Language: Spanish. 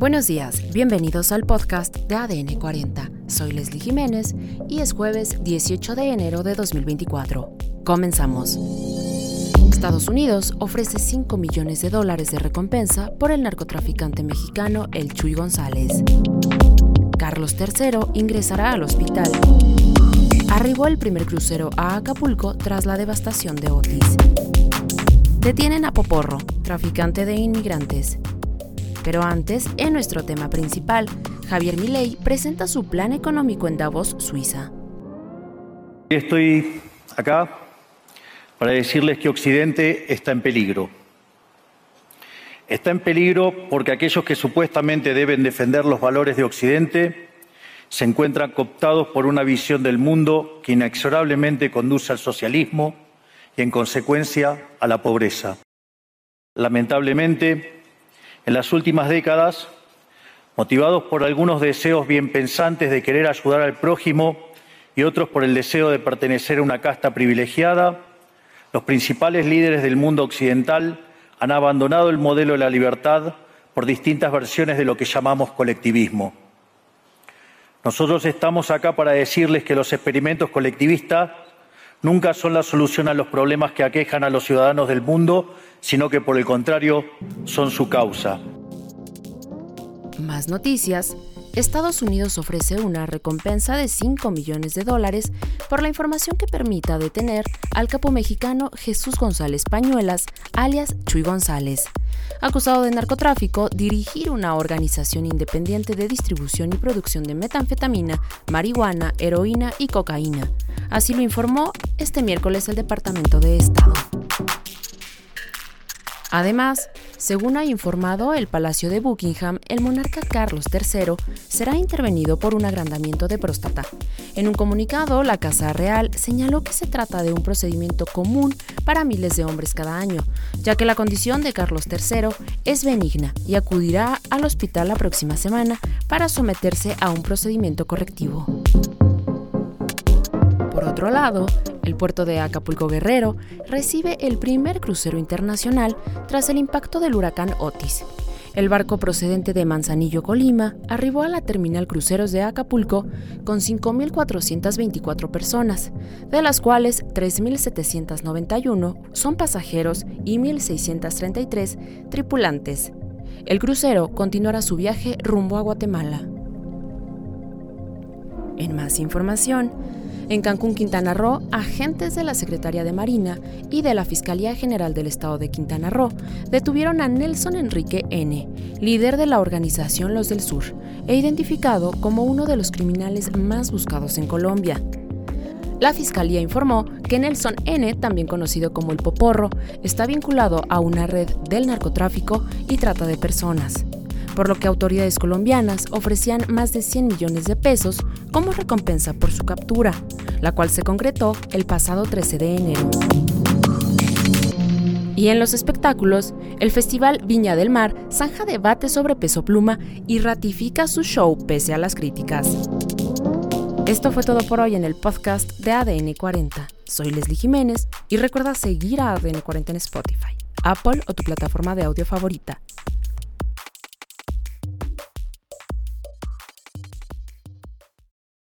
Buenos días, bienvenidos al podcast de ADN 40. Soy Leslie Jiménez y es jueves 18 de enero de 2024. Comenzamos. Estados Unidos ofrece 5 millones de dólares de recompensa por el narcotraficante mexicano El Chuy González. Carlos III ingresará al hospital. Arribó el primer crucero a Acapulco tras la devastación de Otis. Detienen a Poporro, traficante de inmigrantes. Pero antes, en nuestro tema principal, Javier Milei presenta su plan económico en Davos, Suiza. Estoy acá para decirles que Occidente está en peligro. Está en peligro porque aquellos que supuestamente deben defender los valores de Occidente se encuentran cooptados por una visión del mundo que inexorablemente conduce al socialismo y, en consecuencia, a la pobreza. Lamentablemente, en las últimas décadas, motivados por algunos deseos bien pensantes de querer ayudar al prójimo y otros por el deseo de pertenecer a una casta privilegiada, los principales líderes del mundo occidental han abandonado el modelo de la libertad por distintas versiones de lo que llamamos colectivismo. Nosotros estamos acá para decirles que los experimentos colectivistas nunca son la solución a los problemas que aquejan a los ciudadanos del mundo, sino que por el contrario son su causa. Más noticias. Estados Unidos ofrece una recompensa de 5 millones de dólares por la información que permita detener al capo mexicano Jesús González Pañuelas, alias Chuy González, acusado de narcotráfico, dirigir una organización independiente de distribución y producción de metanfetamina, marihuana, heroína y cocaína. Así lo informó este miércoles el Departamento de Estado. Además, según ha informado el Palacio de Buckingham, el monarca Carlos III será intervenido por un agrandamiento de próstata. En un comunicado, la Casa Real señaló que se trata de un procedimiento común para miles de hombres cada año, ya que la condición de Carlos III es benigna y acudirá al hospital la próxima semana para someterse a un procedimiento correctivo. Por otro lado, el puerto de Acapulco Guerrero recibe el primer crucero internacional tras el impacto del huracán Otis. El barco procedente de Manzanillo, Colima, arribó a la terminal cruceros de Acapulco con 5.424 personas, de las cuales 3.791 son pasajeros y 1.633 tripulantes. El crucero continuará su viaje rumbo a Guatemala. En más información, en Cancún, Quintana Roo, agentes de la Secretaría de Marina y de la Fiscalía General del Estado de Quintana Roo detuvieron a Nelson Enrique N., líder de la organización Los del Sur, e identificado como uno de los criminales más buscados en Colombia. La fiscalía informó que Nelson N., también conocido como el Poporro, está vinculado a una red del narcotráfico y trata de personas por lo que autoridades colombianas ofrecían más de 100 millones de pesos como recompensa por su captura, la cual se concretó el pasado 13 de enero. Y en los espectáculos, el Festival Viña del Mar zanja debate sobre peso pluma y ratifica su show pese a las críticas. Esto fue todo por hoy en el podcast de ADN 40. Soy Leslie Jiménez y recuerda seguir a ADN 40 en Spotify, Apple o tu plataforma de audio favorita.